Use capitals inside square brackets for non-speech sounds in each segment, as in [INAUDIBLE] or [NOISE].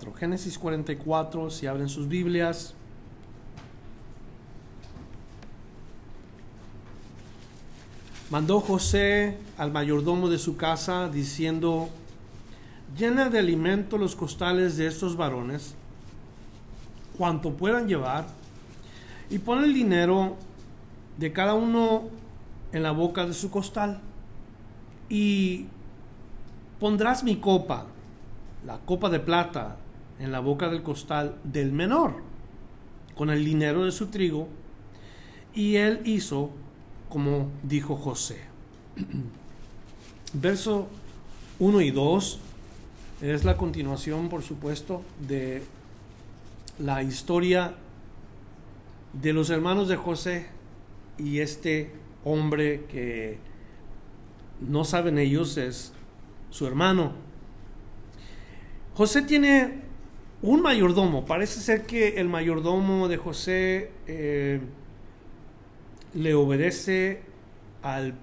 44. Génesis 44, si abren sus Biblias. Mandó José al mayordomo de su casa diciendo, llena de alimento los costales de estos varones, cuanto puedan llevar, y pon el dinero de cada uno en la boca de su costal, y pondrás mi copa, la copa de plata, en la boca del costal del menor, con el dinero de su trigo, y él hizo como dijo José. [CLEARS THROAT] Verso 1 y 2 es la continuación, por supuesto, de la historia de los hermanos de José y este hombre que no saben ellos es su hermano. José tiene un mayordomo. Parece ser que el mayordomo de José eh, le obedece al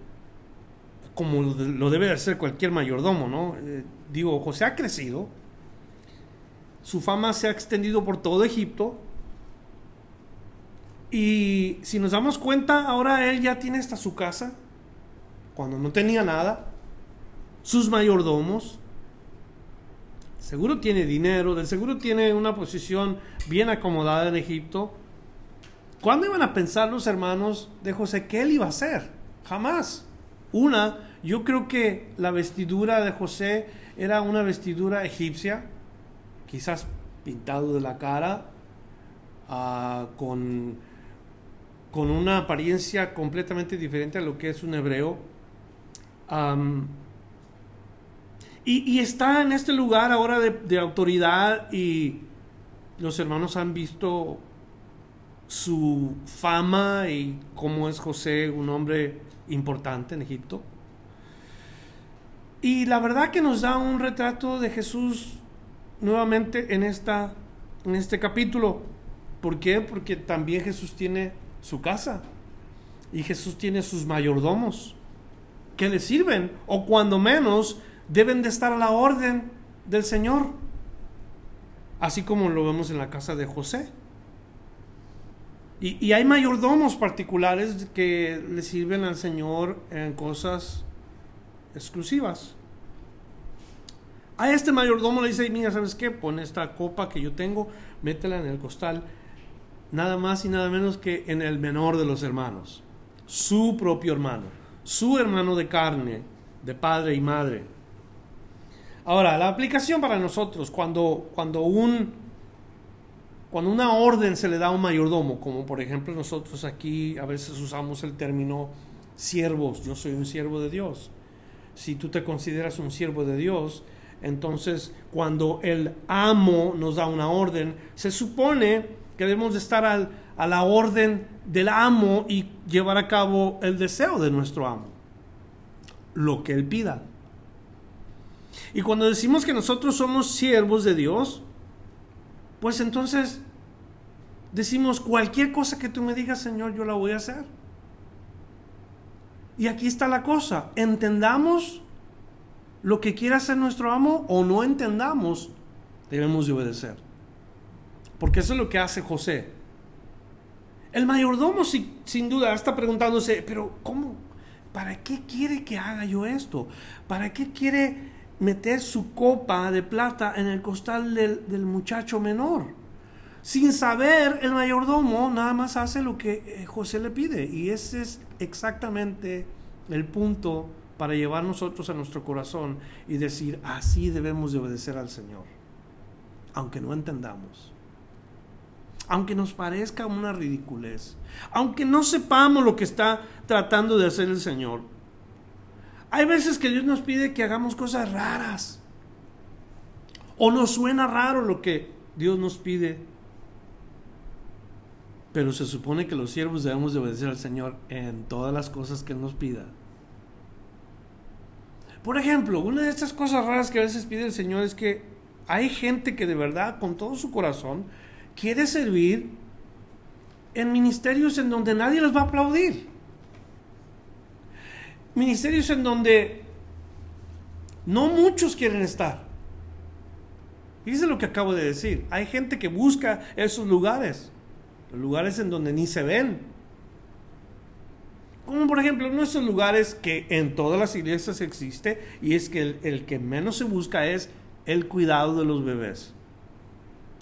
como lo debe hacer cualquier mayordomo, ¿no? Eh, digo, José ha crecido, su fama se ha extendido por todo Egipto, y si nos damos cuenta, ahora él ya tiene hasta su casa, cuando no tenía nada, sus mayordomos, seguro tiene dinero, del seguro tiene una posición bien acomodada en Egipto, ¿Cuándo iban a pensar los hermanos de José que él iba a hacer? Jamás. Una, yo creo que la vestidura de José era una vestidura egipcia, quizás pintado de la cara, ah, con, con una apariencia completamente diferente a lo que es un hebreo. Y, está en este lugar ahora de, de autoridad y los hermanos han visto su fama y cómo es José un hombre importante en Egipto. Y la verdad que nos da un retrato de Jesús nuevamente en, esta, en este capítulo. ¿Por qué? Porque también Jesús tiene su casa y Jesús tiene sus mayordomos que le sirven o cuando menos deben de estar a la orden del Señor. Así como lo vemos en la casa de José. Y, hay mayordomos particulares que le sirven al Señor en cosas exclusivas. A este mayordomo le dice, mira, ¿sabes qué? Pon esta copa que yo tengo, métela en el costal, nada más y nada menos que en el menor de los hermanos, su propio hermano, su hermano de carne, de padre y madre. Ahora, la aplicación para nosotros, cuando, cuando un cuando una orden se le da a un mayordomo, como por ejemplo nosotros aquí a veces usamos el término siervos, yo soy un siervo de Dios. Si tú te consideras un siervo de Dios, entonces cuando el amo nos da una orden, se supone que debemos de estar a la orden del amo y llevar a cabo el deseo de nuestro amo, lo que él pida. Y cuando decimos que nosotros somos siervos de Dios, pues entonces decimos, cualquier cosa que tú me digas, Señor, yo la voy a hacer. Y aquí está la cosa, entendamos lo que quiere hacer nuestro amo o no entendamos, debemos de obedecer. Porque eso es lo que hace José. El mayordomo sin duda está preguntándose, pero ¿cómo? ¿Para qué quiere que haga yo esto? ¿Para qué quiere meter su copa de plata en el costal del, muchacho menor. Sin saber, el mayordomo nada más hace lo que eh, José le pide. Y ese es exactamente el punto para llevar nosotros a nuestro corazón y decir, así debemos de obedecer al Señor. Aunque no entendamos. Aunque nos parezca una ridiculez. Aunque no sepamos lo que está tratando de hacer el Señor Hay veces que Dios nos pide que hagamos cosas raras. O nos suena raro lo que Dios nos pide. Pero se supone que los siervos debemos de obedecer al Señor en todas las cosas que Él nos pida. Por ejemplo, una de estas cosas raras que a veces pide el Señor es que hay gente que de verdad, con todo su corazón, quiere servir en ministerios en donde nadie les va a aplaudir. Ministerios en donde no muchos quieren estar. Fíjense lo que acabo de decir. Hay gente que busca esos lugares, lugares en donde ni se ven. Como por ejemplo en nuestros lugares que en todas las iglesias existe y es que el, el que menos se busca es el cuidado de los bebés.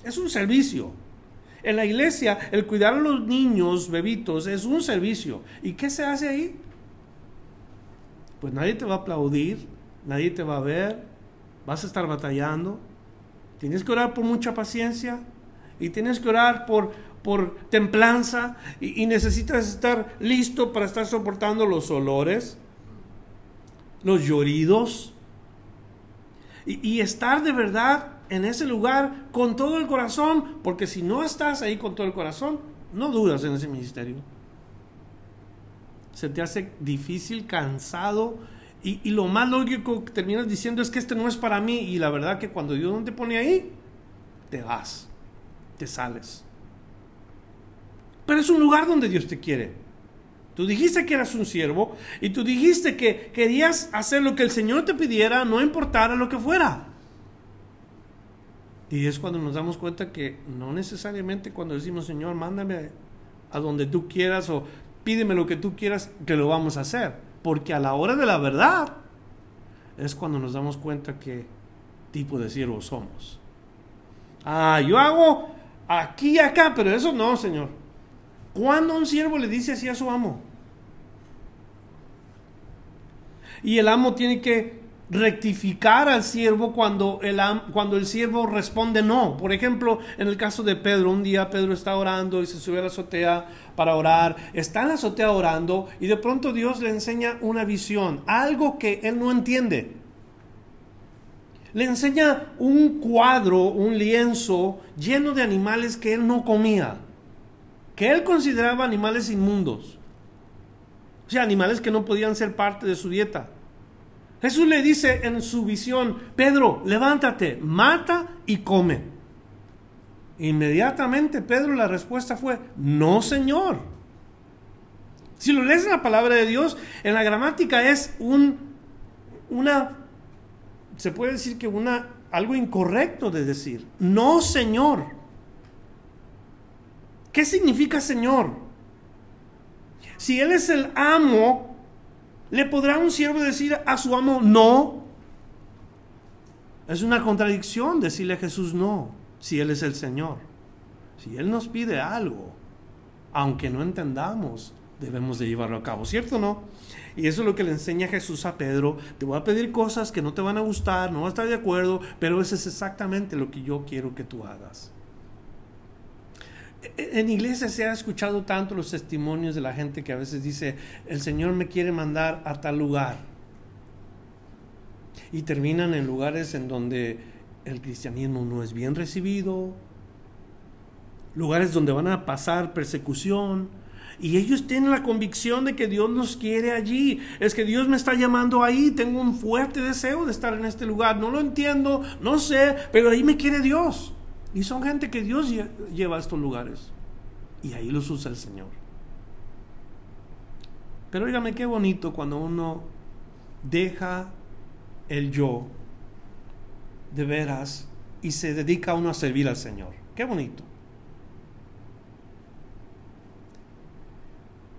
Es un servicio. En la iglesia, el cuidar a los niños, bebitos, es un servicio. ¿Y qué se hace ahí? Pues nadie te va a aplaudir, nadie te va a ver, vas a estar batallando. Tienes que orar por mucha paciencia y tienes que orar por, por templanza y, necesitas estar listo para estar soportando los olores, los lloridos y, y estar de verdad en ese lugar con todo el corazón, porque si no estás ahí con todo el corazón, no dudas en ese ministerio. Se te hace difícil, cansado, y, y, lo más lógico que terminas diciendo es que este no es para mí, y la verdad que cuando Dios no te pone ahí, te vas, te sales. Pero es un lugar donde Dios te quiere. Tú dijiste que eras un siervo y tú dijiste que querías hacer lo que el Señor te pidiera, no importara lo que fuera. Y es cuando nos damos cuenta que no necesariamente cuando decimos, Señor, mándame a donde tú quieras o pídeme lo que tú quieras, que lo vamos a hacer. Porque a la hora de la verdad es cuando nos damos cuenta qué tipo de siervo somos. Ah, yo hago aquí y acá, pero eso no, Señor. ¿Cuándo un siervo le dice así a su amo? Y el amo tiene que rectificar al siervo cuando el, cuando el siervo responde no. Por ejemplo, en el caso de Pedro, un día Pedro está orando y se sube a la azotea para orar, está en la azotea orando y de pronto Dios le enseña una visión, algo que él no entiende. Le enseña un cuadro, un lienzo lleno de animales que él no comía, que él consideraba animales inmundos. O sea, animales que no podían ser parte de su dieta. Jesús le dice en su visión, Pedro, levántate, mata y come. Inmediatamente Pedro la respuesta fue, no Señor. Si lo lees en la palabra de Dios, en la gramática es un, una, se puede decir que una, algo incorrecto de decir, no Señor. ¿Qué significa Señor? Si Él es el amo, ¿Le podrá un siervo decir a su amo no? Es una contradicción decirle a Jesús no, si Él es el Señor. Si Él nos pide algo, aunque no entendamos, debemos de llevarlo a cabo, ¿cierto o no? Y eso es lo que le enseña Jesús a Pedro. Te voy a pedir cosas que no te van a gustar, no vas a estar de acuerdo, pero eso es exactamente lo que yo quiero que tú hagas. En iglesia se ha escuchado tanto los testimonios de la gente que a veces dice, el Señor me quiere mandar a tal lugar. Y terminan en lugares en donde el cristianismo no es bien recibido, lugares donde van a pasar persecución. Y ellos tienen la convicción de que Dios los quiere allí. Es que Dios me está llamando ahí. Tengo un fuerte deseo de estar en este lugar. No lo entiendo, no sé, pero ahí me quiere Dios. Y son gente que Dios lleva a estos lugares. Y ahí los usa el Señor. Pero dígame qué bonito cuando uno deja el yo de veras y se dedica uno a servir al Señor. Qué bonito.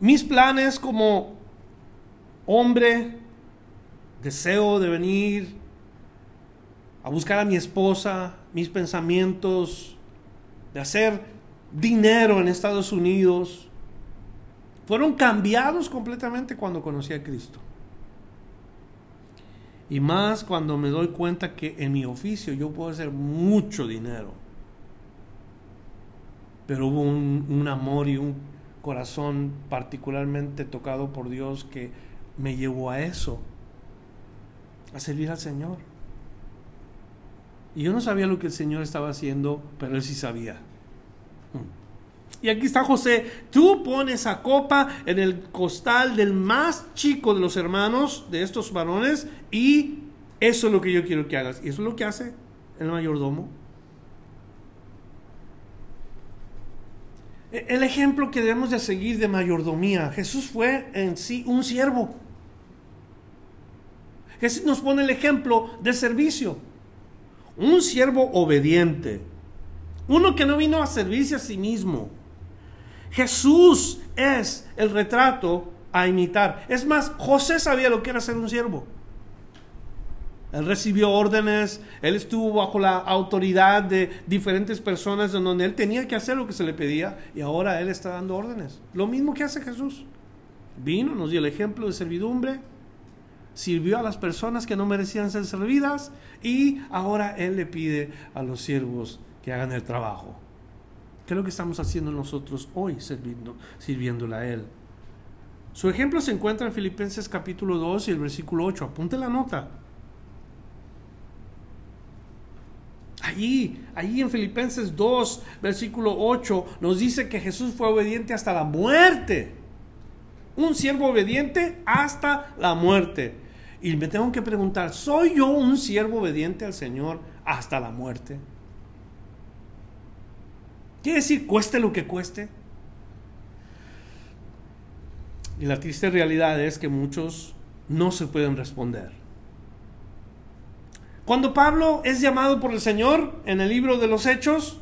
Mis planes como hombre, deseo de venir a buscar a mi esposa, mis pensamientos de hacer dinero en Estados Unidos, fueron cambiados completamente cuando conocí a Cristo. Y más cuando me doy cuenta que en mi oficio yo puedo hacer mucho dinero. Pero hubo un, amor y un corazón particularmente tocado por Dios que me llevó a eso. a servir al Señor. Y yo no sabía lo que el Señor estaba haciendo, pero él sí sabía. Mm. Y aquí está José, tú pones a copa en el costal del más chico de los hermanos, de estos varones, y eso es lo que yo quiero que hagas. Y eso es lo que hace el mayordomo. E-, el ejemplo que debemos de seguir de mayordomía, Jesús fue en sí un siervo. Jesús nos pone el ejemplo de servicio. Un siervo obediente. Uno que no vino a servirse a sí mismo. Jesús es el retrato a imitar. Es más, José sabía lo que era ser un siervo. Él recibió órdenes, él estuvo bajo la autoridad de diferentes personas donde él tenía que hacer lo que se le pedía y ahora él está dando órdenes. Lo mismo que hace Jesús. Vino, nos dio el ejemplo de servidumbre, sirvió a las personas que no merecían ser servidas y ahora él le pide a los siervos que hagan el trabajo. ¿Qué es lo que estamos haciendo nosotros hoy sirviendo, sirviéndole a él? Su ejemplo se encuentra en Filipenses capítulo 2 y el versículo 8. Apunte la nota. Allí, allí en Filipenses 2, versículo 8, nos dice que Jesús fue obediente hasta la muerte. Un siervo obediente hasta la muerte. Y me tengo que preguntar, ¿soy yo un siervo obediente al Señor hasta la muerte? Quiere decir, cueste lo que cueste. Y la triste realidad es que muchos no se pueden responder. Cuando Pablo es llamado por el Señor en el libro de los Hechos,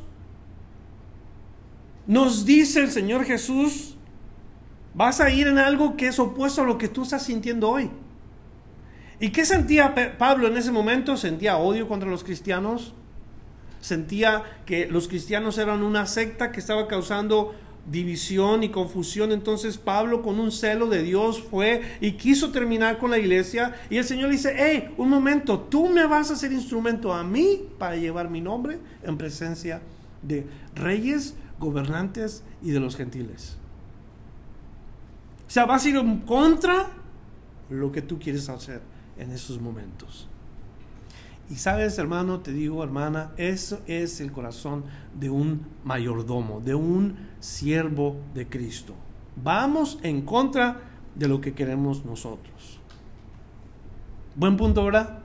nos dice el Señor Jesús, vas a ir en algo que es opuesto a lo que tú estás sintiendo hoy. ¿Y qué sentía Pablo en ese momento? Sentía odio contra los cristianos, sentía que los cristianos eran una secta que estaba causando división y confusión. Entonces Pablo con un celo de Dios fue y quiso terminar con la iglesia. Y el Señor dice, hey, un momento, tú me vas a hacer instrumento a mí para llevar mi nombre en presencia de reyes, gobernantes y de los gentiles. O sea, vas a ir en contra lo que tú quieres hacer en esos momentos. Y sabes, hermano, te digo, hermana, eso es el corazón de un mayordomo, de un siervo de Cristo. Vamos en contra de lo que queremos nosotros. Buen punto, ¿verdad?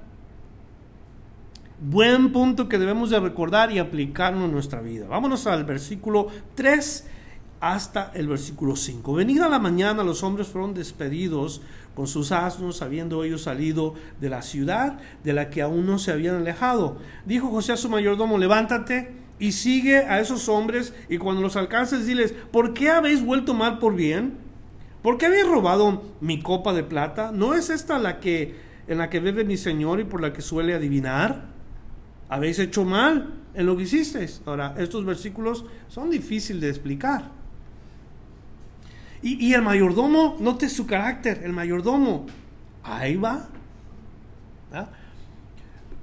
Buen punto que debemos de recordar y aplicarlo en nuestra vida. Vámonos al versículo 3 hasta el versículo 5. Venida la mañana los hombres fueron despedidos con sus asnos, habiendo ellos salido de la ciudad de la que aún no se habían alejado. Dijo José a su mayordomo, levántate y sigue a esos hombres y cuando los alcances diles, ¿por qué habéis vuelto mal por bien? ¿Por qué habéis robado mi copa de plata? ¿No es esta la que en la que bebe mi señor y por la que suele adivinar? Habéis hecho mal en lo que hicisteis. Ahora, estos versículos son difíciles de explicar. Y, el mayordomo, note su carácter, el mayordomo, ahí va.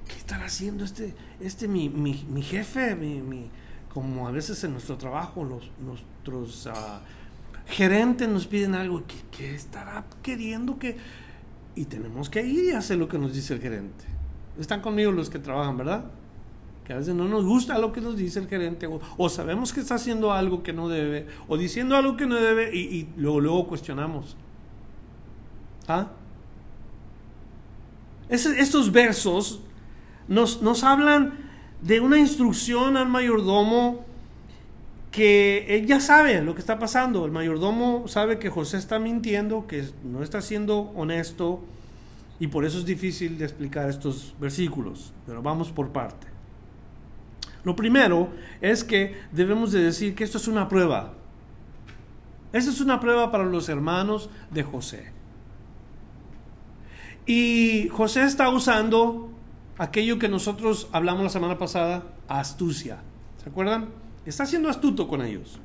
¿Qué estará haciendo este, este mi, mi, jefe? Mi, como a veces en nuestro trabajo los, nuestros uh, gerentes nos piden algo, ¿qué, ¿qué, estará queriendo que...? Y tenemos que ir y hacer lo que nos dice el gerente. Están conmigo los que trabajan, ¿verdad? Que a veces no nos gusta lo que nos dice el gerente, o, sabemos que está haciendo algo que no debe, o diciendo algo que no debe, y, luego, cuestionamos. ¿Ah? estos versos nos, nos hablan de una instrucción al mayordomo que él ya sabe lo que está pasando. El mayordomo sabe que José está mintiendo, que no está siendo honesto, y por eso es difícil de explicar estos versículos. Pero vamos por parte. Lo primero es que debemos de decir que esto es una prueba. Esta es una prueba para los hermanos de José. Y José está usando aquello que nosotros hablamos la semana pasada, astucia. ¿Se acuerdan? Está siendo astuto con ellos.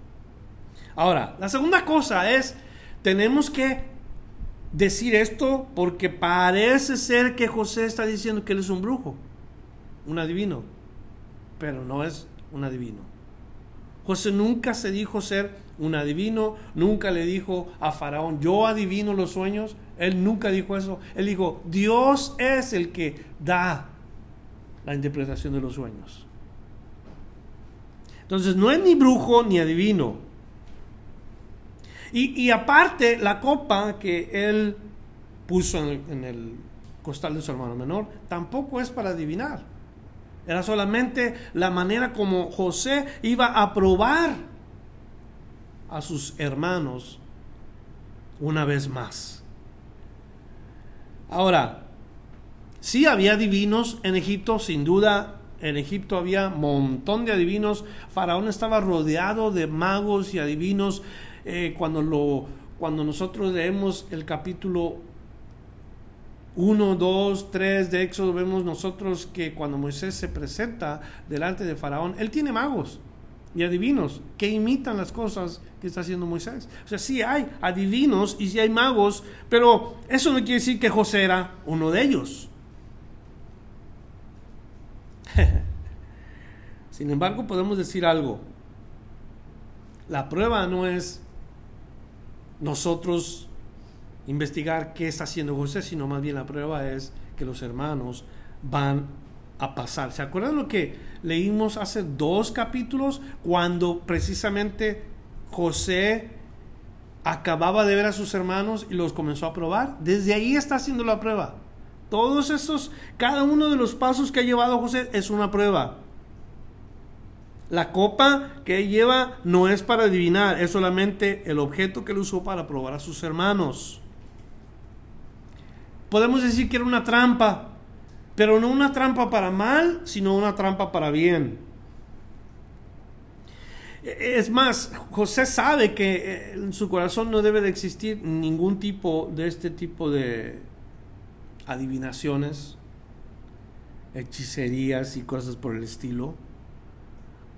Ahora, la segunda cosa es, tenemos que decir esto porque parece ser que José está diciendo que él es un brujo, un adivino pero no es un adivino. José nunca se dijo ser un adivino, nunca le dijo a Faraón, yo adivino los sueños. Él nunca dijo eso. Él dijo, Dios es el que da la interpretación de los sueños. Entonces no es ni brujo ni adivino. Y, aparte, la copa que él puso en el costal de su hermano menor tampoco es para adivinar. Era solamente la manera como José iba a probar a sus hermanos una vez más. Ahora, sí había divinos en Egipto, sin duda en Egipto había un montón de adivinos. Faraón estaba rodeado de magos y adivinos. Eh, cuando, lo, cuando nosotros leemos el capítulo 1, 2, 3 de Éxodo vemos nosotros que cuando Moisés se presenta delante de Faraón, él tiene magos y adivinos que imitan las cosas que está haciendo Moisés. O sea, sí hay adivinos y sí hay magos, pero eso no quiere decir que José era uno de ellos. [LAUGHS] Sin embargo, podemos decir algo. La prueba no es nosotros investigar qué está haciendo José, sino más bien la prueba es que los hermanos van a pasar. ¿Se acuerdan lo que leímos hace dos capítulos cuando precisamente José acababa de ver a sus hermanos y los comenzó a probar? Desde ahí está haciendo la prueba. Todos esos, cada uno de los pasos que ha llevado José es una prueba. La copa que lleva no es para adivinar, es solamente el objeto que él usó para probar a sus hermanos podemos decir que era una trampa, pero no una trampa para mal, sino una trampa para bien. Es más, José sabe que eh, en su corazón no debe de existir ningún tipo de este tipo de adivinaciones, hechicerías y cosas por el estilo.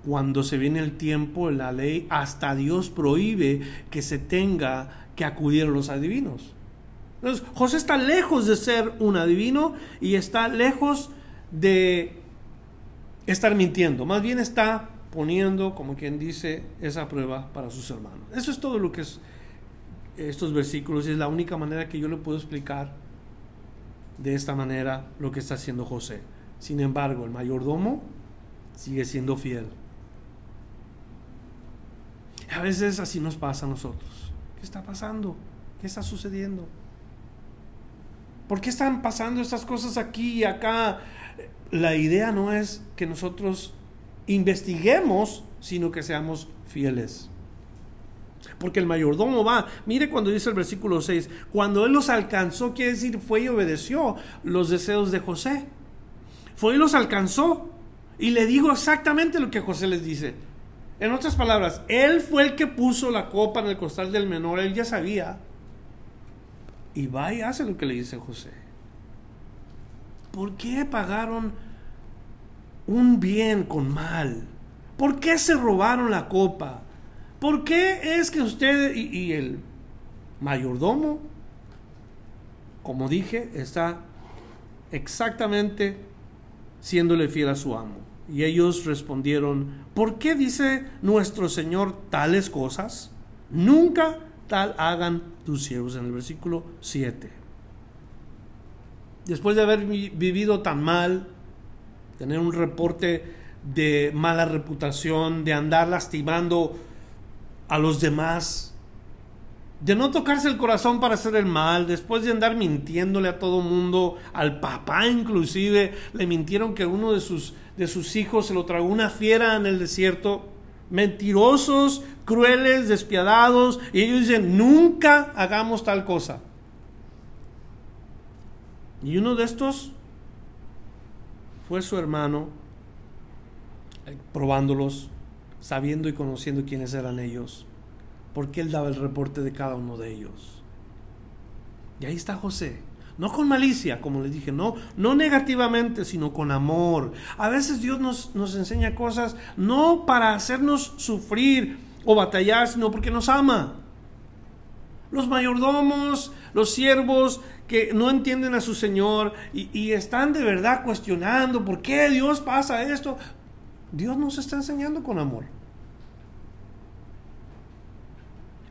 Cuando se viene el tiempo, la ley, hasta Dios prohíbe que se tenga que acudir a los adivinos. Entonces, José está lejos de ser un adivino y está lejos de estar mintiendo. Más bien está poniendo, como quien dice, esa prueba para sus hermanos. Eso es todo lo que es estos versículos y es la única manera que yo le puedo explicar de esta manera lo que está haciendo José. Sin embargo, el mayordomo sigue siendo fiel. A veces así nos pasa a nosotros. ¿Qué está pasando? ¿Qué está sucediendo? ¿Por qué están pasando estas cosas aquí y acá? La idea no es que nosotros investiguemos, sino que seamos fieles. Porque el mayordomo va, mire cuando dice el versículo 6, cuando él los alcanzó, quiere decir, fue y obedeció los deseos de José. Fue y los alcanzó y le dijo exactamente lo que José les dice. En otras palabras, él fue el que puso la copa en el costal del menor, él ya sabía y va y hace lo que le dice José. ¿Por qué pagaron un bien con mal? ¿Por qué se robaron la copa? ¿Por qué es que usted y, el mayordomo, como dije, está exactamente siéndole fiel a su amo? Y ellos respondieron, ¿por qué dice nuestro Señor tales cosas? Nunca tal hagan tus siervos en el versículo 7. Después de haber vivido tan mal, tener un reporte de mala reputación, de andar lastimando a los demás, de no tocarse el corazón para hacer el mal, después de andar mintiéndole a todo mundo, al papá inclusive, le mintieron que uno de sus, de sus hijos se lo tragó una fiera en el desierto, mentirosos, crueles, despiadados, y ellos dicen, nunca hagamos tal cosa. Y uno de estos fue su hermano, eh, probándolos, sabiendo y conociendo quiénes eran ellos, porque él daba el reporte de cada uno de ellos. Y ahí está José no con malicia, como les dije, no, no negativamente, sino con amor. A veces Dios nos, nos enseña cosas no para hacernos sufrir o batallar, sino porque nos ama. Los mayordomos, los siervos que no entienden a su Señor y, y están de verdad cuestionando por qué Dios pasa esto, Dios nos está enseñando con amor.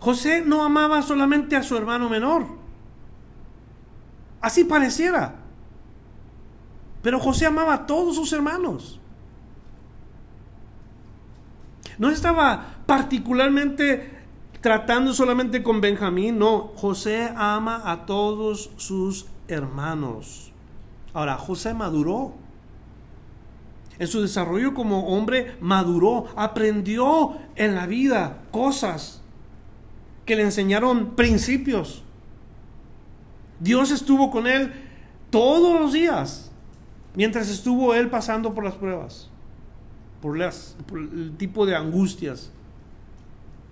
José no amaba solamente a su hermano menor Así pareciera. Pero José amaba a todos sus hermanos. No estaba particularmente tratando solamente con Benjamín, no, José ama a todos sus hermanos. Ahora, José maduró. En su desarrollo como hombre maduró, aprendió en la vida cosas que le enseñaron principios. Dios estuvo con él todos los días mientras estuvo él pasando por las pruebas, por, las, el tipo de angustias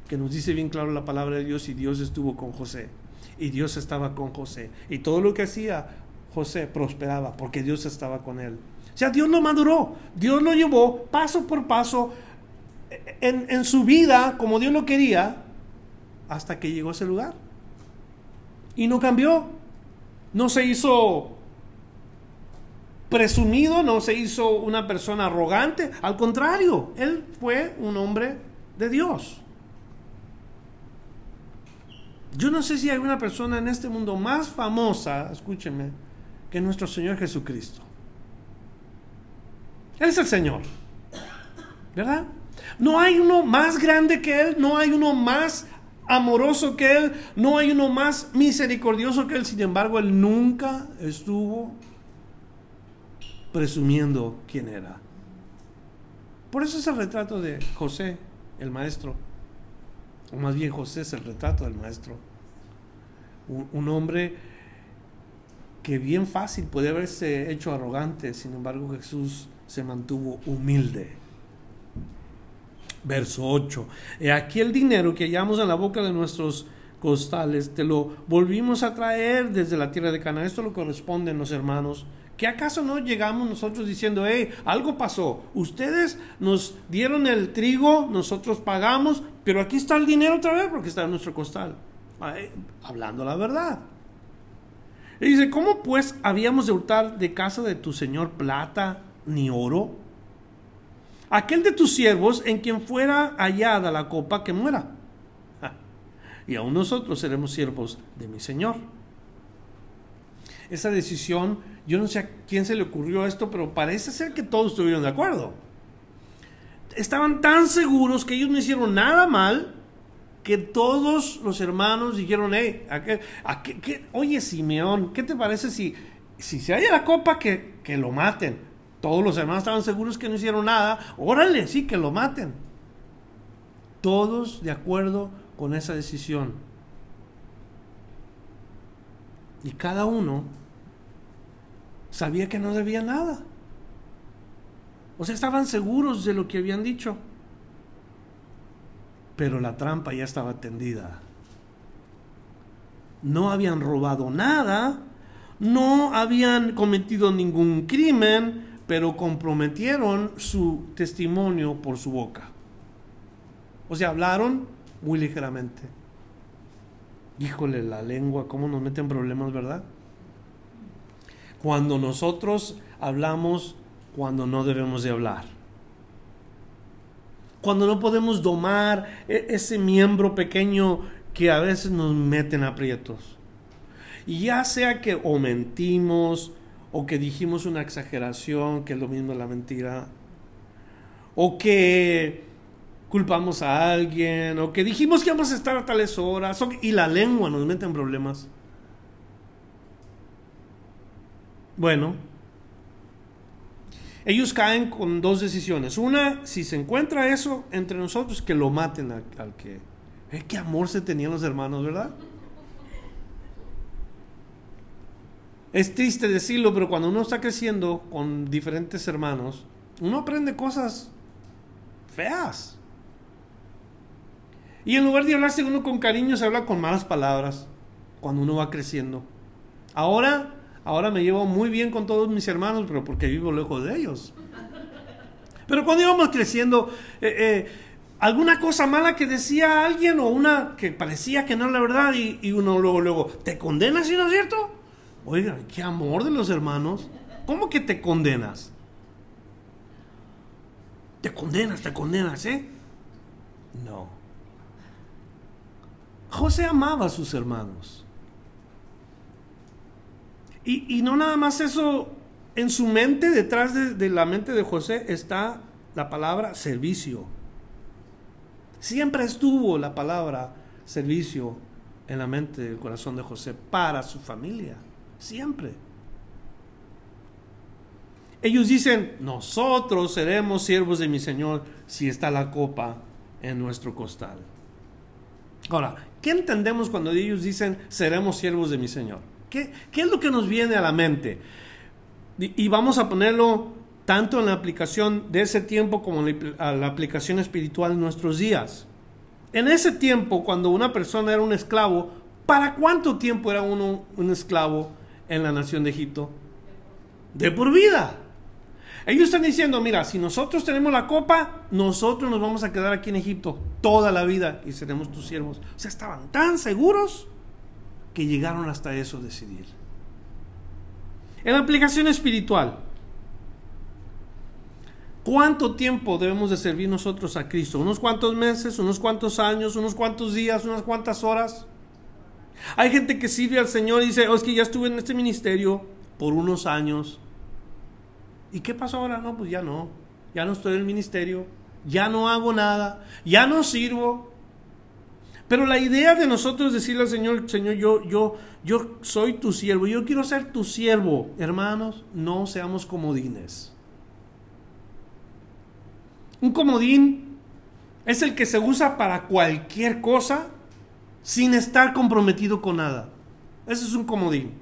que nos dice bien claro la palabra de Dios y Dios estuvo con José y Dios estaba con José y todo lo que hacía José prosperaba porque Dios estaba con él. O sea, Dios lo maduró, Dios lo llevó paso por paso en su vida como Dios lo quería hasta que llegó a ese lugar. Y no cambió, no se hizo presumido, no se hizo una persona arrogante, al contrario, él fue un hombre de Dios. Yo no sé si hay una persona en este mundo más famosa, escúcheme, que nuestro Señor Jesucristo. Él es el Señor. ¿Verdad? No hay uno más grande que Él, no hay uno más amoroso que Él, no hay uno más misericordioso que Él. Sin embargo, Él nunca estuvo presumiendo quién era. Por eso es el retrato de José, el maestro. O más bien José es el retrato del maestro. Un, un hombre que bien fácil puede haberse hecho arrogante, sin embargo Jesús se mantuvo humilde. Verso 8. Aquí el dinero que hallamos en la boca de nuestros costales, te lo volvimos a traer desde la tierra de Canaán. Esto lo corresponden los hermanos ¿Qué acaso no llegamos nosotros diciendo, hey, algo pasó? Ustedes nos dieron el trigo, nosotros pagamos, pero aquí está el dinero otra vez porque está en nuestro costal. hablando la verdad. Y dice, ¿cómo pues habíamos de hurtar de casa de tu señor plata ni oro? Aquel de tus siervos en quien fuera hallada la copa que muera. Y aún nosotros seremos siervos de mi señor. Esa decisión yo no sé a quién se le ocurrió esto, pero parece ser que todos estuvieron de acuerdo. Estaban tan seguros que ellos no hicieron nada mal que todos los hermanos dijeron, hey, ¿a oye Simeón, ¿qué te parece si, si se halla la copa que, que lo maten? Todos los hermanos estaban seguros que no hicieron nada. Órale, sí, que lo maten. Todos de acuerdo con esa decisión. Y cada uno sabía que no debía nada. O sea, estaban seguros de lo que habían dicho. Pero la trampa ya estaba tendida. No habían robado nada, no habían cometido ningún crimen, pero comprometieron su testimonio por su boca. O sea, hablaron muy ligeramente. Híjole, la lengua, cómo nos meten problemas, ¿verdad? cuando nosotros hablamos cuando no debemos de hablar. Cuando no podemos domar e-, ese miembro pequeño que a veces nos meten aprietos. Y ya sea que o mentimos, o que dijimos una exageración, que es lo mismo la mentira, o que culpamos a alguien, o que dijimos que vamos a estar a tales horas, y la lengua nos mete en problemas. Bueno, ellos caen con dos decisiones. Una, si se encuentra eso entre nosotros, que lo maten al, que... Eh, qué amor se tenían los hermanos, ¿verdad? Es triste decirlo, pero cuando uno está creciendo con diferentes hermanos, uno aprende cosas feas. Y en lugar de hablarse uno con cariño, se habla con malas palabras cuando uno va creciendo. Ahora Ahora me llevo muy bien con todos mis hermanos, pero porque vivo lejos de ellos. Pero cuando íbamos creciendo, eh, eh, alguna cosa mala que decía alguien o una que parecía que no era la verdad y, uno luego, luego, ¿te condenas si no es cierto? Oiga, qué amor de los hermanos. ¿Cómo que te condenas? Te condenas, te condenas, ¿eh? No. José amaba a sus hermanos. Y, no nada más eso, en su mente, detrás de, de la mente de José, está la palabra servicio. Siempre estuvo la palabra servicio en la mente del corazón de José para su familia. Siempre. Ellos dicen, nosotros seremos siervos de mi Señor si está la copa en nuestro costal. Ahora, ¿qué entendemos cuando ellos dicen, seremos siervos de mi Señor? ¿Qué, es lo que nos viene a la mente? Y, vamos a ponerlo tanto en la aplicación de ese tiempo como en la, la aplicación espiritual en nuestros días. En ese tiempo, cuando una persona era un esclavo, ¿para cuánto tiempo era uno un esclavo en la nación de Egipto? De por vida. Ellos están diciendo, mira, si nosotros tenemos la copa, nosotros nos vamos a quedar aquí en Egipto toda la vida y seremos tus siervos. O sea, estaban tan seguros que llegaron hasta eso decidir. En la aplicación espiritual, ¿Cuánto tiempo debemos de servir nosotros a Cristo? ¿Unos cuantos meses? ¿Unos cuantos años? ¿Unos cuantos días? ¿Unas cuantas horas? Hay gente que sirve al Señor y dice, oh, es que ya estuve en este ministerio por unos años. ¿Y qué pasó ahora? No, pues ya no. Ya no estoy en el ministerio. Ya no hago nada. Ya no sirvo. Pero la idea de nosotros decirle al Señor, Señor, yo, yo, yo soy tu siervo. Yo quiero ser tu siervo. Hermanos, no seamos comodines. Un comodín es el que se usa para cualquier cosa sin estar comprometido con nada. Ese es un comodín.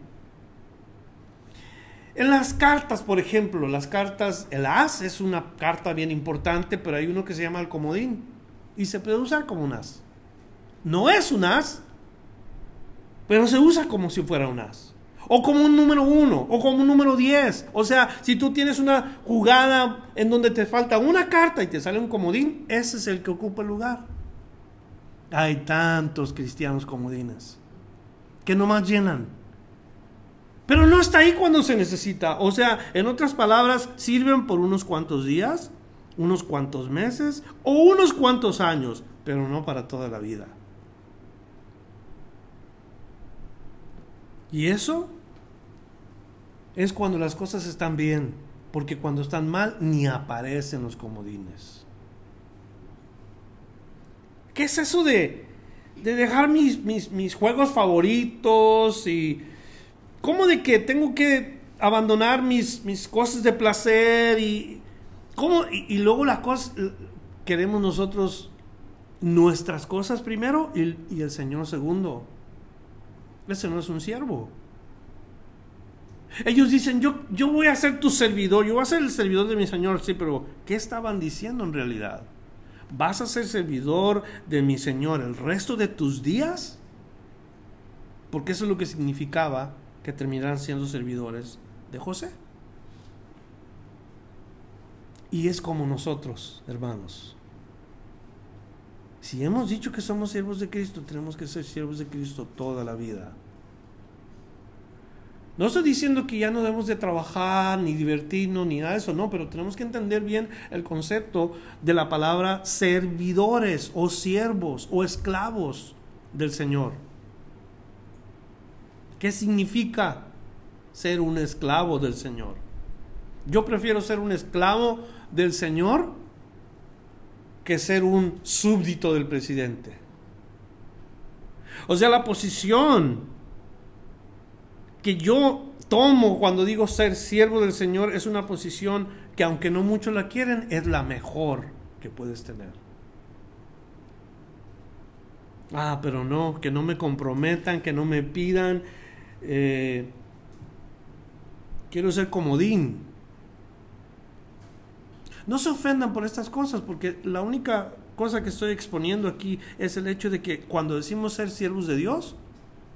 En las cartas, por ejemplo, las cartas, el as es una carta bien importante, pero hay uno que se llama el comodín y se puede usar como un as. No es un as, pero se usa como si fuera un as o como un número uno, o como un número diez. O sea, si tú tienes una jugada en donde te falta una carta y te sale un comodín, ese es el que ocupa el lugar. Hay tantos cristianos comodines que nomás llenan. Pero no está ahí cuando se necesita. O sea, en otras palabras, sirven por unos cuantos días, unos cuantos meses o unos cuantos años, pero no para toda la vida. Y eso es cuando las cosas están bien, porque cuando están mal ni aparecen los comodines. ¿Qué es eso de, de dejar mis, mis, juegos favoritos y cómo de que tengo que abandonar mis, mis cosas de placer y cómo y, luego las cosas queremos nosotros nuestras cosas primero y, y el Señor segundo. Ese no es un siervo. Ellos dicen, yo, yo voy a ser tu servidor, yo voy a ser el servidor de mi Señor. Sí, pero ¿qué estaban diciendo en realidad? ¿Vas a ser servidor de mi Señor el resto de tus días? Porque eso es lo que significaba que terminaran siendo servidores de José. Y es como nosotros, hermanos. Si hemos dicho que somos siervos de Cristo, tenemos que ser siervos de Cristo toda la vida. No estoy diciendo que ya no debemos de trabajar, ni divertirnos, ni nada de eso, no, pero tenemos que entender bien el concepto de la palabra servidores o siervos o esclavos del Señor. ¿Qué significa ser un esclavo del Señor? Yo prefiero ser un esclavo del Señor que ser un súbdito del presidente. O sea, la posición que yo tomo cuando digo ser siervo del Señor es una posición que aunque no muchos la quieren, es la mejor que puedes tener. Ah, pero no, que no me comprometan, que no me pidan. Eh, quiero ser comodín. No se ofendan por estas cosas, porque la única cosa que estoy exponiendo aquí es el hecho de que cuando decimos ser siervos de Dios,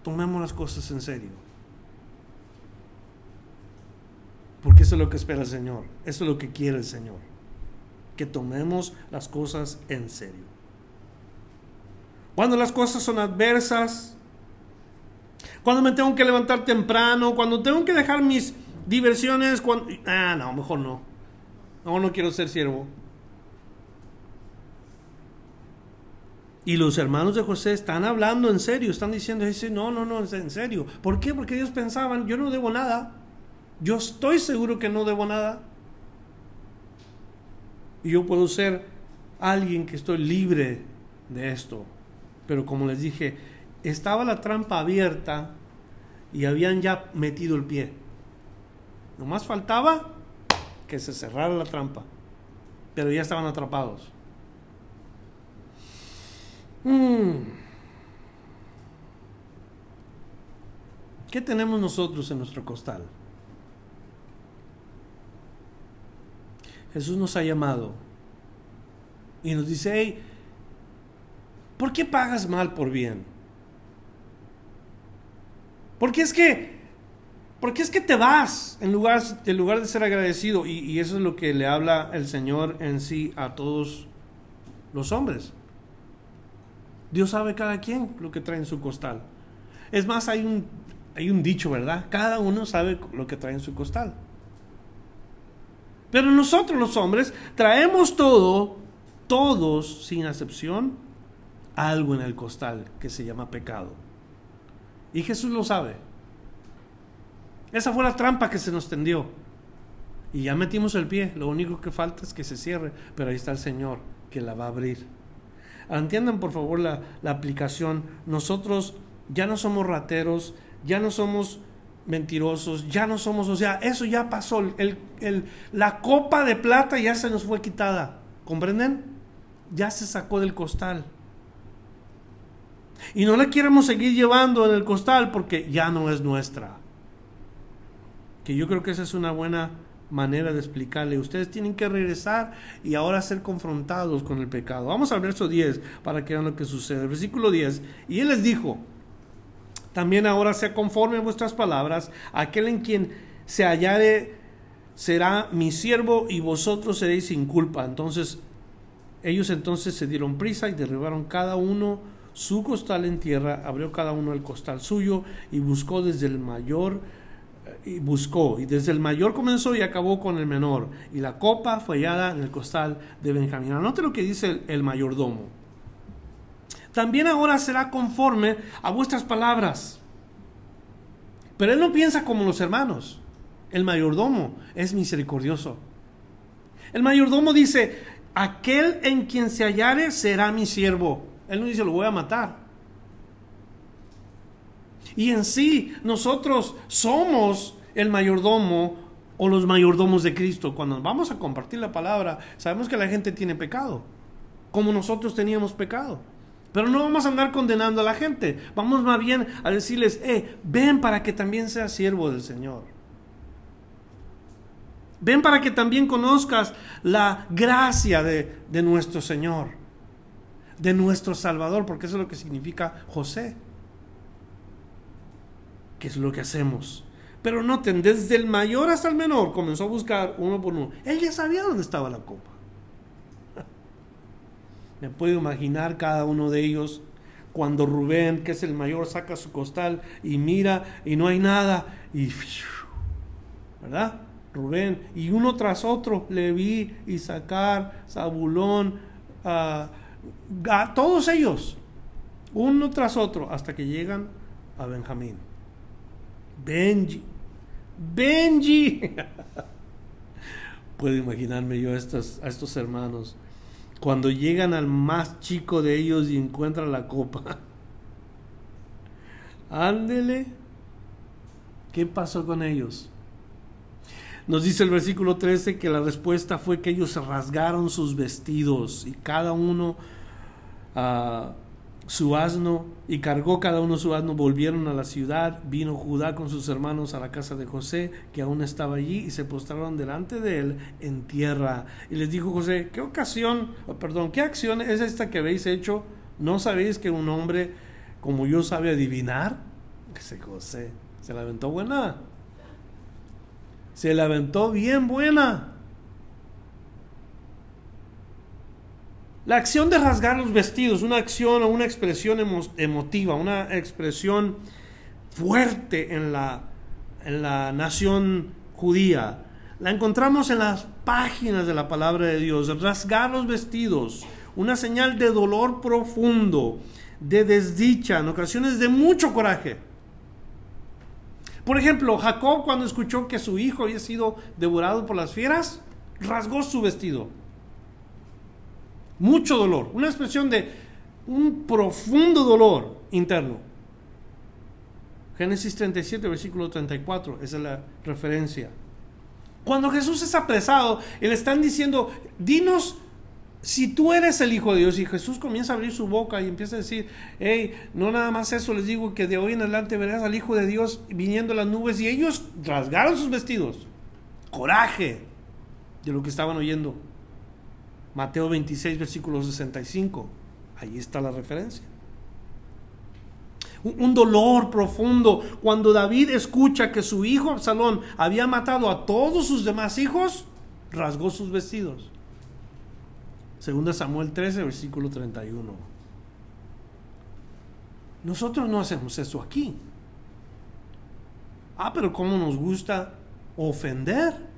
tomemos las cosas en serio. Porque eso es lo que espera el Señor. Eso es lo que quiere el Señor. Que tomemos las cosas en serio. Cuando las cosas son adversas, cuando me tengo que levantar temprano, cuando tengo que dejar mis diversiones, cuando... Ah, no, mejor no. No, no quiero ser siervo. Y los hermanos de José están hablando en serio, están diciendo, dice, no, no, no, en serio. ¿Por qué? Porque ellos pensaban, yo no debo nada. Yo estoy seguro que no debo nada. Y yo puedo ser alguien que estoy libre de esto. Pero como les dije, estaba la trampa abierta y habían ya metido el pie. Nomás faltaba que se cerrara la trampa. Pero ya estaban atrapados. Mm. ¿Qué tenemos nosotros en nuestro costal? Jesús nos ha llamado y nos dice, hey, ¿por qué pagas mal por bien? Porque es que, porque es que te vas en lugar, en lugar de ser agradecido. Y, y eso es lo que le habla el Señor en sí a todos los hombres. Dios sabe cada quien lo que trae en su costal. Es más, hay un, hay un dicho, ¿verdad? Cada uno sabe lo que trae en su costal. Pero nosotros los hombres traemos todo, todos sin excepción, algo en el costal que se llama pecado. Y Jesús lo sabe. Esa fue la trampa que se nos tendió. Y ya metimos el pie. Lo único que falta es que se cierre. Pero ahí está el Señor que la va a abrir. Entiendan por favor la, aplicación. Nosotros ya no somos rateros, ya no somos mentirosos, ya no somos, o sea, eso ya pasó. El, la copa de plata ya se nos fue quitada. ¿Comprenden? Ya se sacó del costal. Y no la queremos seguir llevando en el costal porque ya no es nuestra. Que yo creo que esa es una buena manera de explicarle. Ustedes tienen que regresar y ahora ser confrontados con el pecado. Vamos al verso 10 para que vean lo que sucede. Versículo 10. Y él les dijo, también ahora sea conforme a vuestras palabras, aquel en quien se hallare será mi siervo y vosotros seréis sin culpa. Entonces ellos entonces se dieron prisa y derribaron cada uno su costal en tierra, abrió cada uno el costal suyo y buscó desde el mayor y buscó, y desde el mayor comenzó y acabó con el menor, y la copa fue hallada en el costal de Benjamín. Anote lo que dice el, mayordomo. También ahora será conforme a vuestras palabras. Pero él no piensa como los hermanos. El mayordomo es misericordioso. El mayordomo dice, aquel en quien se hallare será mi siervo. Él no dice, lo voy a matar. Y en sí, nosotros somos el mayordomo o los mayordomos de Cristo. Cuando vamos a compartir la palabra, sabemos que la gente tiene pecado, como nosotros teníamos pecado. Pero no vamos a andar condenando a la gente. Vamos más bien a decirles, eh, ven para que también seas siervo del Señor. Ven para que también conozcas la gracia de, de nuestro Señor, de nuestro Salvador, porque eso es lo que significa José es lo que hacemos. Pero noten, desde el mayor hasta el menor comenzó a buscar uno por uno. Él ya sabía dónde estaba la copa. Me puedo imaginar cada uno de ellos cuando Rubén, que es el mayor, saca su costal y mira y no hay nada. Y, ¿verdad? Rubén, y uno tras otro, Leví, sacar Zabulón, a todos ellos, uno tras otro, hasta que llegan a Benjamín. Benji. Benji. [LAUGHS] Puedo imaginarme yo a estos hermanos cuando llegan al más chico de ellos y encuentran la copa. [LAUGHS] Ándele. ¿Qué pasó con ellos? Nos dice el versículo 13 que la respuesta fue que ellos rasgaron sus vestidos y cada uno uh, su asno y cargó cada uno su asno, volvieron a la ciudad, vino Judá con sus hermanos a la casa de José, que aún estaba allí, y se postraron delante de él en tierra. Y les dijo José, ¿qué ocasión, oh, perdón, qué acción es esta que habéis hecho? ¿No sabéis que un hombre como yo sabe adivinar? Dice José, se la aventó buena. Se la aventó bien buena. La acción de rasgar los vestidos, una acción o una expresión emotiva, una expresión fuerte en la, en la nación judía. La encontramos en las páginas de la palabra de Dios. Rasgar los vestidos, una señal de dolor profundo, de desdicha, en ocasiones de mucho coraje. Por ejemplo, Jacob cuando escuchó que su hijo había sido devorado por las fieras, rasgó su vestido. Mucho dolor, una expresión de un profundo dolor interno. Génesis 37, versículo 34, esa es la referencia. Cuando Jesús es apresado, le están diciendo, dinos si tú eres el Hijo de Dios y Jesús comienza a abrir su boca y empieza a decir, hey, no nada más eso, les digo que de hoy en adelante verás al Hijo de Dios viniendo las nubes y ellos rasgaron sus vestidos. Coraje de lo que estaban oyendo. Mateo 26, versículo 65. Ahí está la referencia. Un dolor profundo. Cuando David escucha que su hijo Absalón había matado a todos sus demás hijos, rasgó sus vestidos. Segunda Samuel 13, versículo 31. Nosotros no hacemos eso aquí. Ah, pero ¿cómo nos gusta ofender?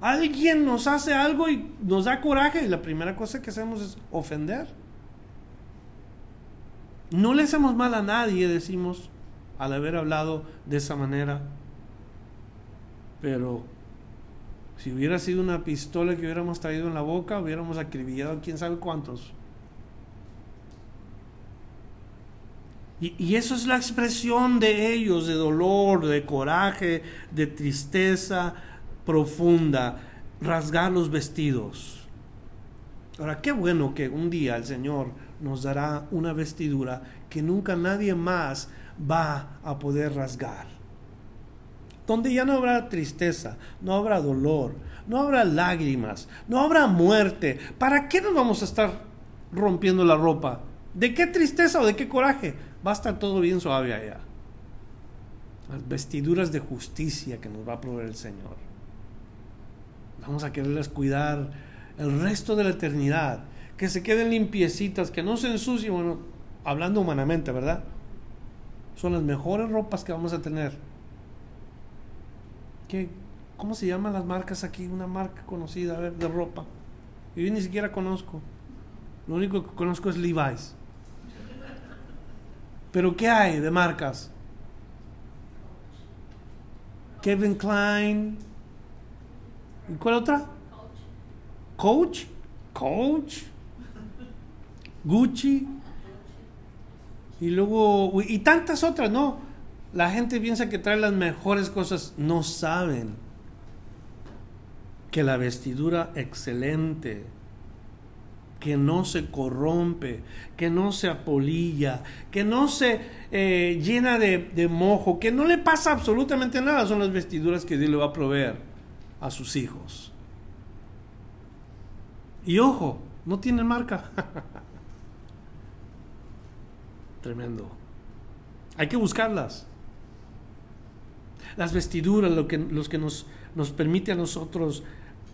Alguien nos hace algo y nos da coraje y la primera cosa que hacemos es ofender. No le hacemos mal a nadie, decimos, al haber hablado de esa manera. Pero si hubiera sido una pistola que hubiéramos traído en la boca, hubiéramos acribillado a quién sabe cuántos. Y, y, eso es la expresión de ellos, de dolor, de coraje, de tristeza profunda, rasgar los vestidos. Ahora, qué bueno que un día el Señor nos dará una vestidura que nunca nadie más va a poder rasgar donde ya no habrá tristeza, no habrá dolor, no habrá lágrimas, no habrá muerte. ¿Para qué nos vamos a estar rompiendo la ropa? ¿De qué tristeza o de qué coraje? Va a estar todo bien suave allá. Las vestiduras de justicia que nos va a proveer el Señor. Vamos a quererles cuidar el resto de la eternidad. Que se queden limpiecitas, que no se ensucien. Bueno, hablando humanamente, ¿verdad? Son las mejores ropas que vamos a tener ¿Cómo se llaman las marcas aquí? Una marca conocida, a ver, de ropa. Yo ni siquiera conozco. Lo único que conozco es Levi's. Pero ¿qué hay de marcas? Kevin Klein. ¿Y cuál otra? Coach. Coach. Gucci. Y luego, y tantas otras, ¿no? La gente piensa que trae las mejores cosas, no saben que la vestidura excelente, que no se corrompe, que no se apolilla, que no se eh, llena de, de, mojo, que no le pasa absolutamente nada, son las vestiduras que Dios le va a proveer a sus hijos. Y ojo, no tienen marca. [LAUGHS] Tremendo. Hay que buscarlas las vestiduras, lo que, los que nos, nos permite a nosotros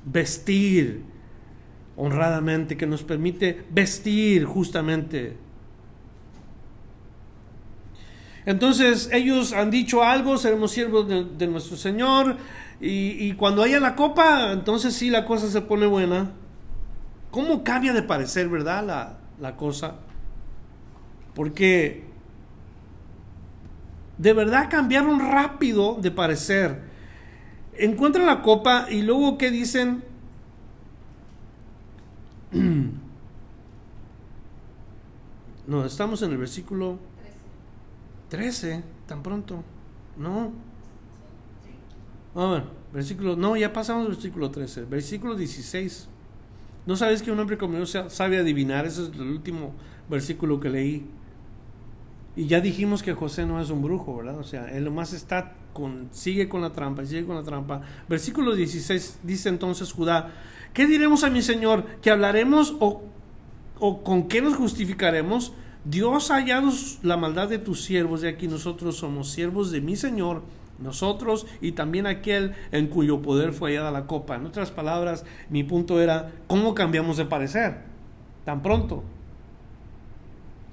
vestir honradamente, que nos permite vestir justamente. Entonces ellos han dicho algo, seremos siervos de, nuestro Señor, y, cuando haya la copa, entonces sí la cosa se pone buena. ¿Cómo cambia de parecer, verdad, la, la cosa? Porque de verdad cambiaron rápido de parecer. Encuentran la copa y luego ¿qué dicen? [CLEARS THROAT] No, estamos en el versículo 13, tan pronto. No. Ah, versículo, no, ya pasamos al versículo 13, versículo 16. ¿No sabes que un hombre como yo sabe adivinar? Ese es el último versículo que leí. Y ya dijimos que José no es un brujo, ¿verdad? O sea, él más está con, sigue con la trampa sigue con la trampa. Versículo 16 dice entonces Judá, ¿qué diremos a mi Señor? ¿Que hablaremos o, o con qué nos justificaremos? Dios ha hallado la maldad de tus siervos y aquí nosotros somos siervos de mi Señor, nosotros y también aquel en cuyo poder fue hallada la copa. En otras palabras, mi punto era, ¿cómo cambiamos de parecer? Tan pronto.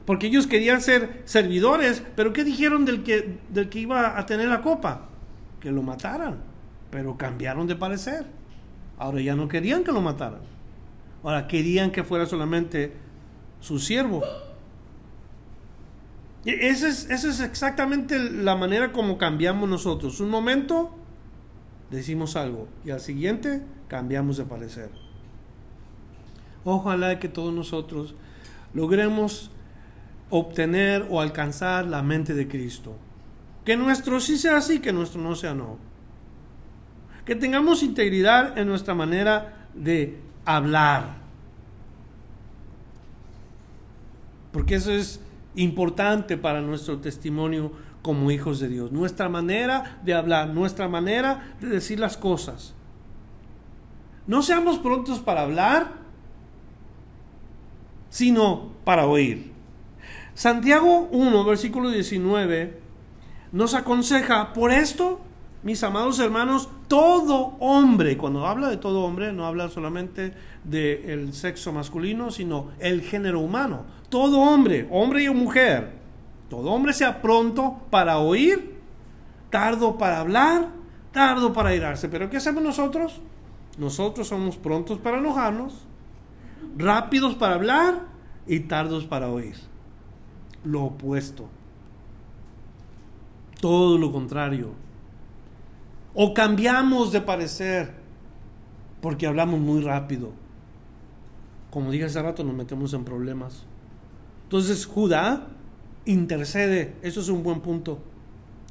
Porque ellos querían ser servidores, pero ¿qué dijeron del que, del que iba a tener la copa? Que lo mataran, pero cambiaron de parecer. Ahora ya no querían que lo mataran. Ahora, querían que fuera solamente su siervo. Esa es, es exactamente la manera como cambiamos nosotros. Un momento decimos algo y al siguiente cambiamos de parecer. Ojalá que todos nosotros logremos obtener o alcanzar la mente de Cristo. Que nuestro sí sea así, que nuestro no sea no. Que tengamos integridad en nuestra manera de hablar. Porque eso es importante para nuestro testimonio como hijos de Dios. Nuestra manera de hablar, nuestra manera de decir las cosas. No seamos prontos para hablar, sino para oír. Santiago 1, versículo 19, nos aconseja, por esto, mis amados hermanos, todo hombre, cuando habla de todo hombre, no habla solamente del sexo masculino, sino el género humano. Todo hombre, hombre y mujer, todo hombre sea pronto para oír, tardo para hablar, tardo para irarse. Pero ¿qué hacemos nosotros? Nosotros somos prontos para enojarnos, rápidos para hablar y tardos para oír. Lo opuesto. Todo lo contrario. O cambiamos de parecer porque hablamos muy rápido. Como dije hace rato, nos metemos en problemas. Entonces Judá intercede. Eso es un buen punto.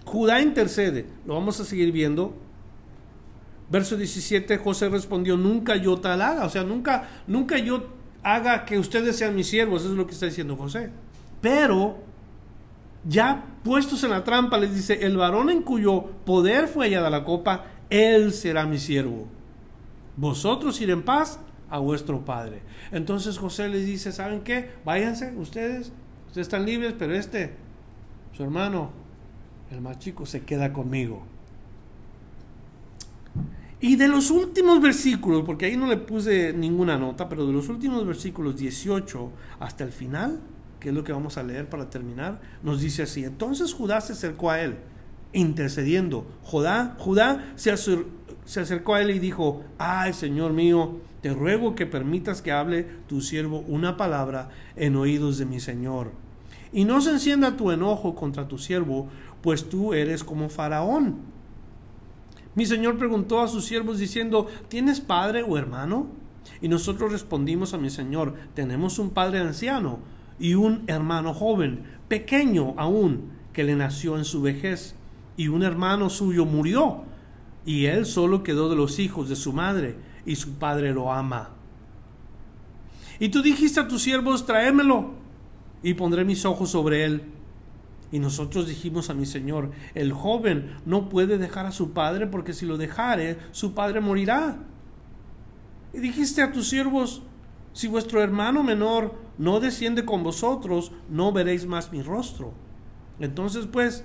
Judá intercede. Lo vamos a seguir viendo. Verso 17, José respondió, nunca yo tal haga. O sea, nunca, nunca yo haga que ustedes sean mis siervos. Eso es lo que está diciendo José. Pero, ya puestos en la trampa, les dice, el varón en cuyo poder fue hallada la copa, él será mi siervo. Vosotros ir en paz a vuestro padre. Entonces José les dice, ¿saben qué? Váyanse ustedes, ustedes están libres, pero este, su hermano, el más chico, se queda conmigo. Y de los últimos versículos, porque ahí no le puse ninguna nota, pero de los últimos versículos 18 hasta el final, que es lo que vamos a leer para terminar, nos dice así, entonces Judá se acercó a él, intercediendo. Judá, Judá se, se acercó a él y dijo, ay Señor mío, te ruego que permitas que hable tu siervo una palabra en oídos de mi Señor. Y no se encienda tu enojo contra tu siervo, pues tú eres como Faraón mi señor preguntó a sus siervos diciendo, ¿tienes padre o hermano? Y nosotros respondimos a mi señor, tenemos un padre anciano y un hermano joven, pequeño aún, que le nació en su vejez, y un hermano suyo murió, y él solo quedó de los hijos de su madre, y su padre lo ama. Y tú dijiste a tus siervos, tráemelo, y pondré mis ojos sobre él y nosotros dijimos a mi Señor, el joven no puede dejar a su padre porque si lo dejare, su padre morirá. Y dijiste a tus siervos, si vuestro hermano menor no desciende con vosotros, no veréis más mi rostro. Entonces, pues,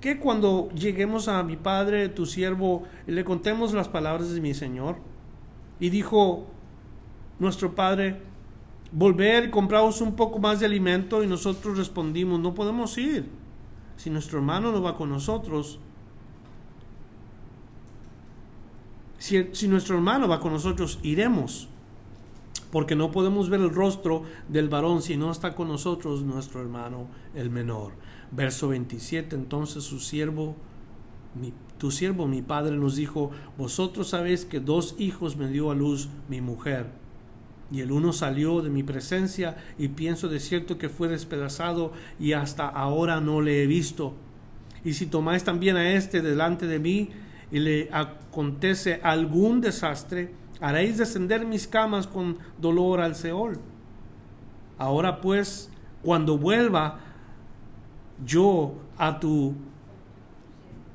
que cuando lleguemos a mi padre, tu siervo, y le contemos las palabras de mi Señor? Y dijo nuestro padre, volver compraos un poco más de alimento y nosotros respondimos, no podemos ir. Si nuestro hermano no va con nosotros, si, si nuestro hermano va con nosotros, iremos. Porque no podemos ver el rostro del varón si no está con nosotros nuestro hermano el menor. Verso 27, entonces su siervo, tu siervo, mi padre, nos dijo, vosotros sabéis que dos hijos me dio a luz mi mujer y el uno salió de mi presencia y pienso de cierto que fue despedazado y hasta ahora no le he visto. Y si tomáis también a este delante de mí y le acontece algún desastre, haréis descender mis camas con dolor al Seol. Ahora pues, cuando vuelva yo a tu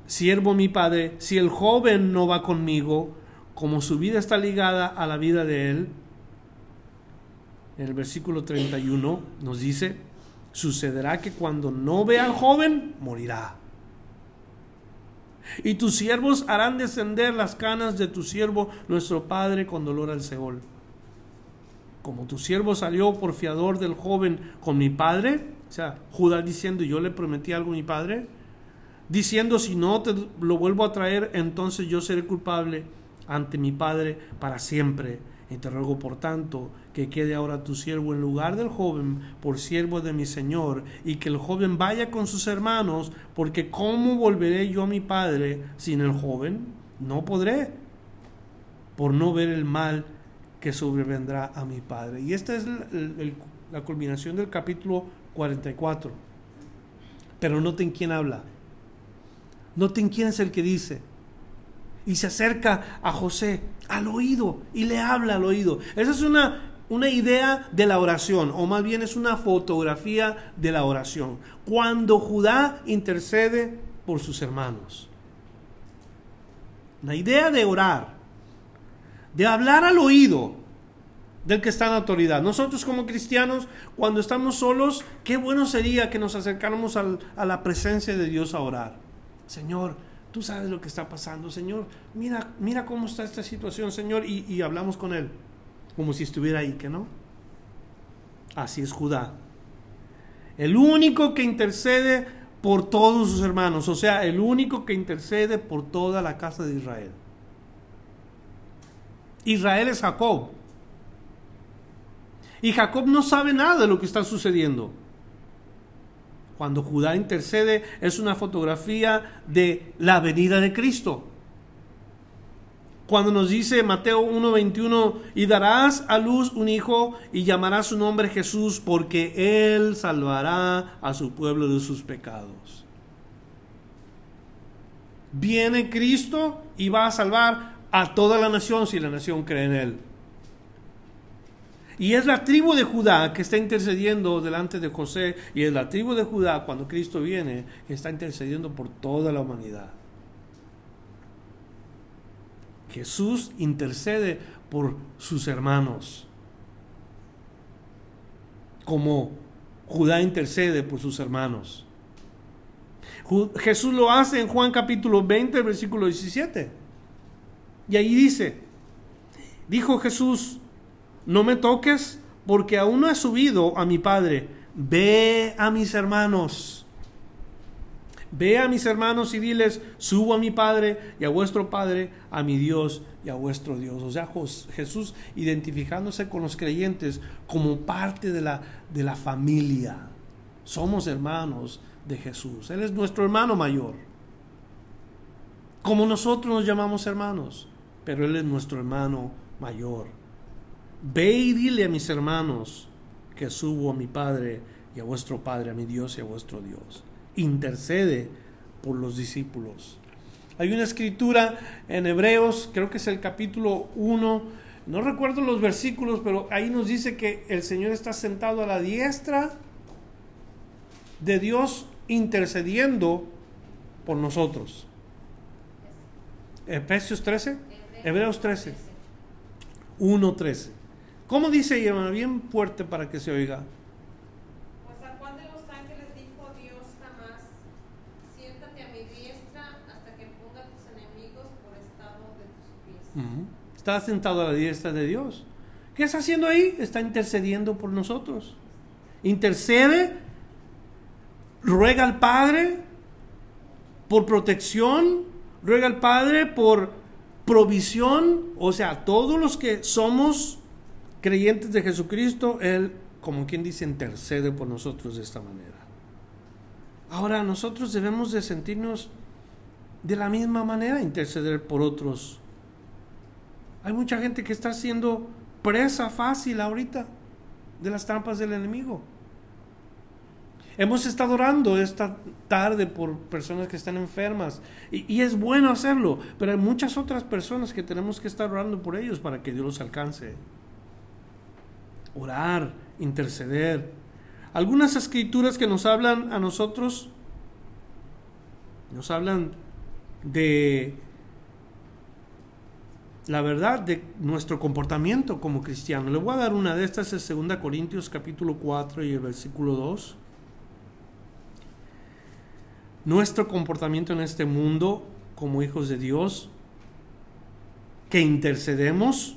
siervo mi padre, si el joven no va conmigo, como su vida está ligada a la vida de él, en el versículo 31 nos dice, sucederá que cuando no vea al joven, morirá. Y tus siervos harán descender las canas de tu siervo, nuestro padre, con dolor al Seol. Como tu siervo salió por fiador del joven con mi padre, o sea, Judá diciendo, yo le prometí algo a mi padre, diciendo, si no te lo vuelvo a traer, entonces yo seré culpable ante mi padre para siempre Y te ruego por tanto que quede ahora tu siervo en lugar del joven por siervo de mi Señor, y que el joven vaya con sus hermanos, porque ¿cómo volveré yo a mi padre sin el joven? No podré, por no ver el mal que sobrevendrá a mi padre. Y esta es la, culminación del capítulo 44. Pero noten quién habla. Noten quién es el que dice y se acerca a José al oído y le habla al oído. Esa es una, una idea de la oración, o más bien es una fotografía de la oración. Cuando Judá intercede por sus hermanos. La idea de orar, de hablar al oído del que está en autoridad. Nosotros como cristianos, cuando estamos solos, qué bueno sería que nos acercáramos a la presencia de Dios a orar. Señor, Tú sabes lo que está pasando, Señor. Mira, mira cómo está esta situación, Señor. Y, hablamos con Él, como si estuviera ahí, que no. Así es Judá. El único que intercede por todos sus hermanos, o sea, el único que intercede por toda la casa de Israel. Israel es Jacob. Y Jacob no sabe nada de lo que está sucediendo. Cuando Judá intercede es una fotografía de la venida de Cristo. Cuando nos dice Mateo 1:21, y darás a luz un hijo y llamarás su nombre Jesús porque él salvará a su pueblo de sus pecados. Viene Cristo y va a salvar a toda la nación si la nación cree en él. Y es la tribu de Judá que está intercediendo delante de José y es la tribu de Judá cuando Cristo viene que está intercediendo por toda la humanidad. Jesús intercede por sus hermanos, como Judá intercede por sus hermanos. Jesús lo hace en Juan capítulo 20, versículo 17. Y ahí dice, dijo Jesús, no me toques porque aún no he subido a mi Padre. Ve a mis hermanos. Ve a mis hermanos y diles, subo a mi Padre y a vuestro Padre, a mi Dios y a vuestro Dios. O sea, Jesús identificándose con los creyentes como parte de la, de la familia. Somos hermanos de Jesús. Él es nuestro hermano mayor. Como nosotros nos llamamos hermanos, pero Él es nuestro hermano mayor. Ve y dile a mis hermanos que subo a mi Padre y a vuestro Padre, a mi Dios y a vuestro Dios. Intercede por los discípulos. Hay una escritura en Hebreos, creo que es el capítulo 1, no recuerdo los versículos, pero ahí nos dice que el Señor está sentado a la diestra de Dios intercediendo por nosotros. Efesios 13, Hebreos 13, 1, 13. ¿Cómo dice hermano? Bien fuerte para que se oiga. Pues a cuál de los ángeles dijo Dios jamás, siéntate a mi diestra hasta que ponga tus enemigos por estado de tus pies. Está sentado a la diestra de Dios. ¿Qué está haciendo ahí? Está intercediendo por nosotros. Intercede, ruega al Padre por protección, ruega al Padre por provisión, o sea, todos los que somos creyentes de Jesucristo, Él, como quien dice, intercede por nosotros de esta manera. Ahora nosotros debemos de sentirnos de la misma manera, interceder por otros. Hay mucha gente que está siendo presa fácil ahorita de las trampas del enemigo. Hemos estado orando esta tarde por personas que están enfermas y, y, es bueno hacerlo, pero hay muchas otras personas que tenemos que estar orando por ellos para que Dios los alcance orar, interceder. Algunas escrituras que nos hablan a nosotros, nos hablan de la verdad de nuestro comportamiento como cristiano. Le voy a dar una de estas, es 2 Corintios capítulo 4 y el versículo 2. Nuestro comportamiento en este mundo como hijos de Dios, que intercedemos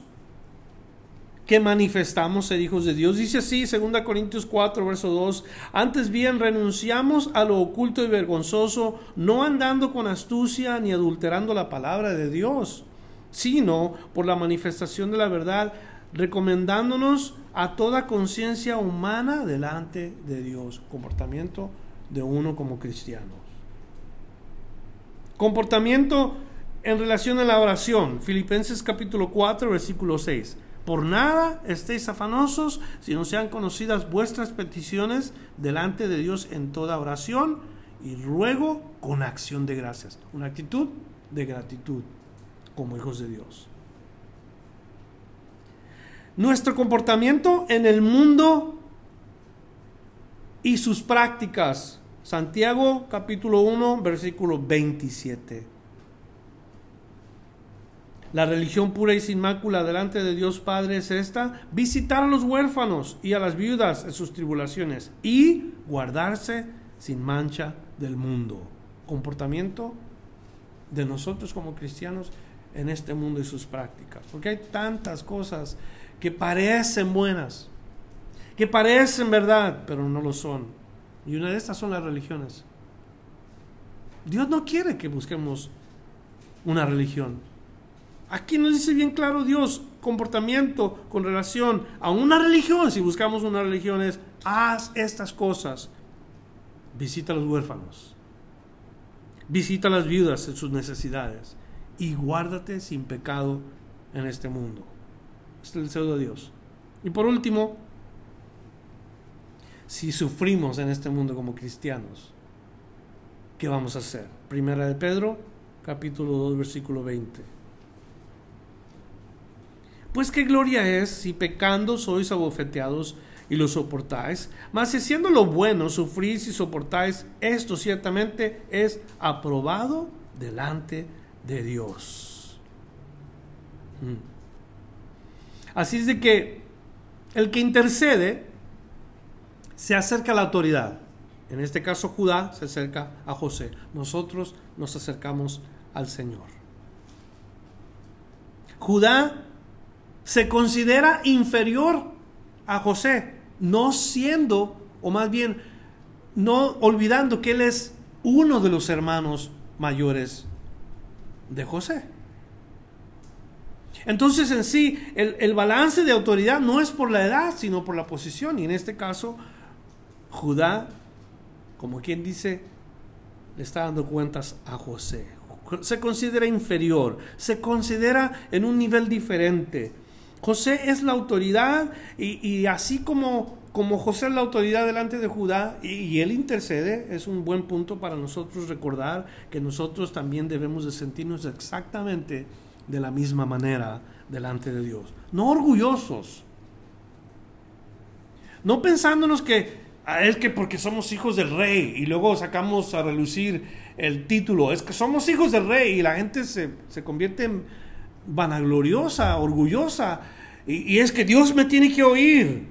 que manifestamos ser hijos de Dios. Dice así, 2 Corintios 4, verso 2, antes bien renunciamos a lo oculto y vergonzoso, no andando con astucia ni adulterando la palabra de Dios, sino por la manifestación de la verdad, recomendándonos a toda conciencia humana delante de Dios. Comportamiento de uno como cristiano. Comportamiento en relación a la oración. Filipenses capítulo 4, versículo 6. Por nada estéis afanosos, si no sean conocidas vuestras peticiones delante de Dios en toda oración y ruego con acción de gracias. Una actitud de gratitud como hijos de Dios. Nuestro comportamiento en el mundo y sus prácticas. Santiago capítulo 1, versículo 27. La religión pura y sin mácula delante de Dios Padre es esta, visitar a los huérfanos y a las viudas en sus tribulaciones y guardarse sin mancha del mundo. Comportamiento de nosotros como cristianos en este mundo y sus prácticas. Porque hay tantas cosas que parecen buenas, que parecen verdad, pero no lo son. Y una de estas son las religiones. Dios no quiere que busquemos una religión. Aquí nos dice bien claro Dios, comportamiento con relación a una religión. Si buscamos una religión es, haz estas cosas. Visita a los huérfanos. Visita a las viudas en sus necesidades. Y guárdate sin pecado en este mundo. Este es el deseo de Dios. Y por último, si sufrimos en este mundo como cristianos, ¿qué vamos a hacer? Primera de Pedro, capítulo 2, versículo 20. Pues qué gloria es si pecando sois abofeteados y lo soportáis. Mas si siendo lo bueno sufrís y soportáis, esto ciertamente es aprobado delante de Dios. Mm. Así es de que el que intercede se acerca a la autoridad. En este caso Judá se acerca a José. Nosotros nos acercamos al Señor. Judá se considera inferior a José, no siendo, o más bien, no olvidando que él es uno de los hermanos mayores de José. Entonces en sí, el, el, balance de autoridad no es por la edad, sino por la posición. Y en este caso, Judá, como quien dice, le está dando cuentas a José. Se considera inferior, se considera en un nivel diferente. José es la autoridad y, así como, como José es la autoridad delante de Judá y, él intercede, es un buen punto para nosotros recordar que nosotros también debemos de sentirnos exactamente de la misma manera delante de Dios. No orgullosos. No pensándonos que ah, es que porque somos hijos del rey y luego sacamos a relucir el título, es que somos hijos del rey y la gente se, se convierte en vanagloriosa, orgullosa. Y, es que Dios me tiene que oír.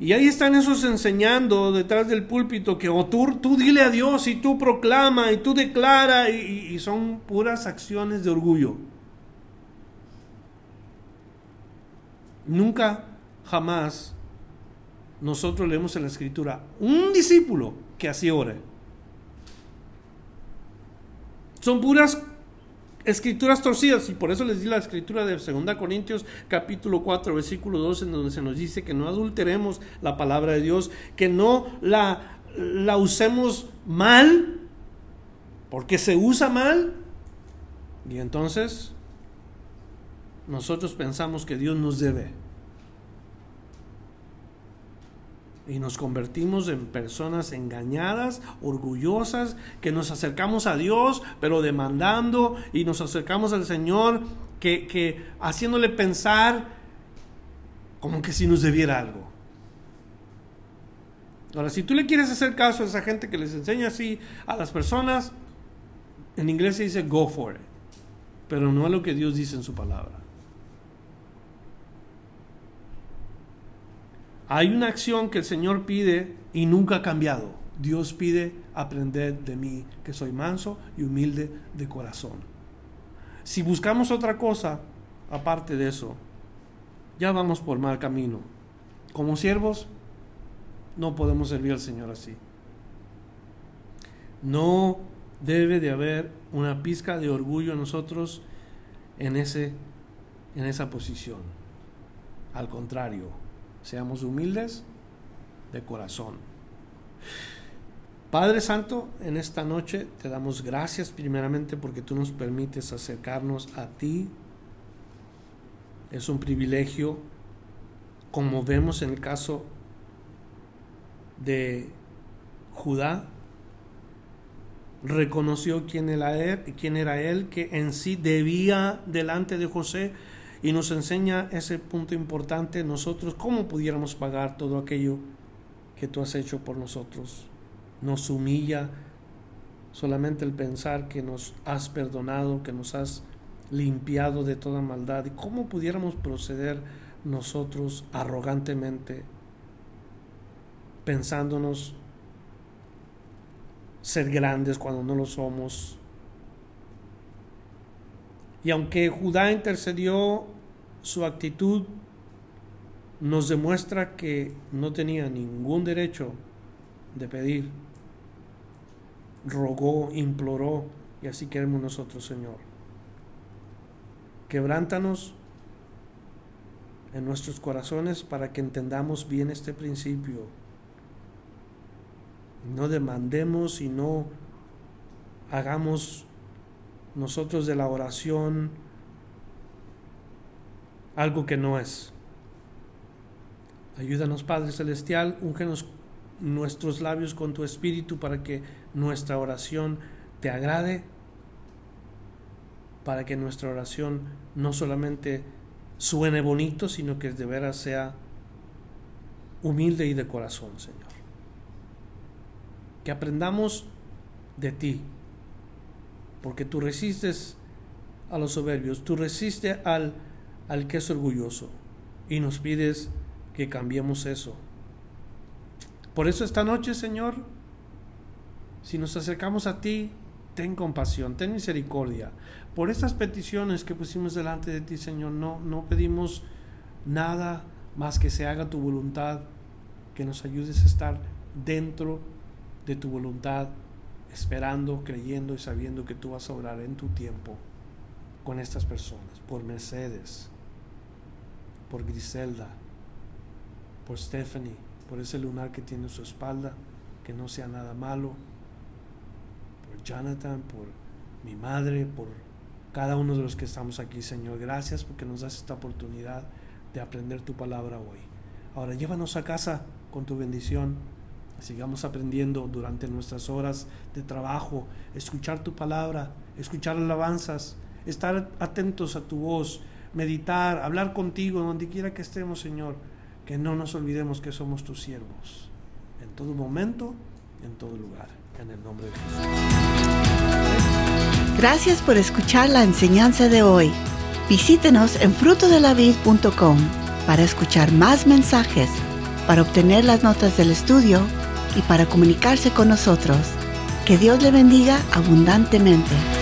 Y ahí están esos enseñando detrás del púlpito que o tú, tú dile a Dios y tú proclama y tú declara y, y son puras acciones de orgullo. Nunca, jamás nosotros leemos en la escritura un discípulo que así ore. Son puras escrituras torcidas y por eso les di la escritura de 2 Corintios capítulo 4 versículo 2 en donde se nos dice que no adulteremos la palabra de Dios, que no la, la usemos mal, porque se usa mal. Y entonces nosotros pensamos que Dios nos debe y nos convertimos en personas engañadas, orgullosas, que nos acercamos a Dios, pero demandando, y nos acercamos al Señor, que, que haciéndole pensar como que si nos debiera algo. Ahora, si tú le quieres hacer caso a esa gente que les enseña así a las personas, en inglés se dice go for it, pero no es lo que Dios dice en su palabra. Hay una acción que el Señor pide y nunca ha cambiado. Dios pide aprender de mí, que soy manso y humilde de corazón. Si buscamos otra cosa, aparte de eso, ya vamos por mal camino. Como siervos, no podemos servir al Señor así. No debe de haber una pizca de orgullo en nosotros en ese en esa posición. Al contrario, seamos humildes de corazón. Padre Santo, en esta noche te damos gracias primeramente porque tú nos permites acercarnos a ti. Es un privilegio, como vemos en el caso de Judá, reconoció quién era él, quién era él, que en sí debía delante de José y nos enseña ese punto importante nosotros cómo pudiéramos pagar todo aquello que tú has hecho por nosotros. Nos humilla solamente el pensar que nos has perdonado, que nos has limpiado de toda maldad y cómo pudiéramos proceder nosotros arrogantemente pensándonos ser grandes cuando no lo somos. Y aunque Judá intercedió, su actitud nos demuestra que no tenía ningún derecho de pedir. Rogó, imploró, y así queremos nosotros, Señor. Quebrántanos en nuestros corazones para que entendamos bien este principio no demandemos y no hagamos nosotros de la oración algo que no es. Ayúdanos, Padre Celestial, úngenos nuestros labios con tu espíritu para que nuestra oración te agrade, para que nuestra oración no solamente suene bonito, sino que de veras sea humilde y de corazón, Señor que aprendamos de ti, porque tú resistes a los soberbios, tú resistes al, al que es orgulloso y nos pides que cambiemos eso. Por eso esta noche, Señor, si nos acercamos a ti, ten compasión, ten misericordia. Por estas peticiones que pusimos delante de ti, Señor, no, no pedimos nada más que se haga tu voluntad, que nos ayudes a estar dentro de tu voluntad, esperando, creyendo y sabiendo que tú vas a orar en tu tiempo con estas personas, por Mercedes, por Griselda, por Stephanie, por ese lunar que tiene en su espalda, que no sea nada malo, por Jonathan, por mi madre, por cada uno de los que estamos aquí, Señor. Gracias porque nos das esta oportunidad de aprender tu palabra hoy. Ahora llévanos a casa con tu bendición sigamos aprendiendo durante nuestras horas de trabajo, escuchar tu palabra, escuchar alabanzas, estar atentos a tu voz, meditar, hablar contigo donde quiera que estemos, Señor, que no nos olvidemos que somos tus siervos, en todo momento, en todo lugar, en el nombre de Jesús. Gracias por escuchar la enseñanza de hoy. Visítenos en frutodelavid.com para escuchar más mensajes, para obtener las notas del estudio y para comunicarse con nosotros. Que Dios le bendiga abundantemente.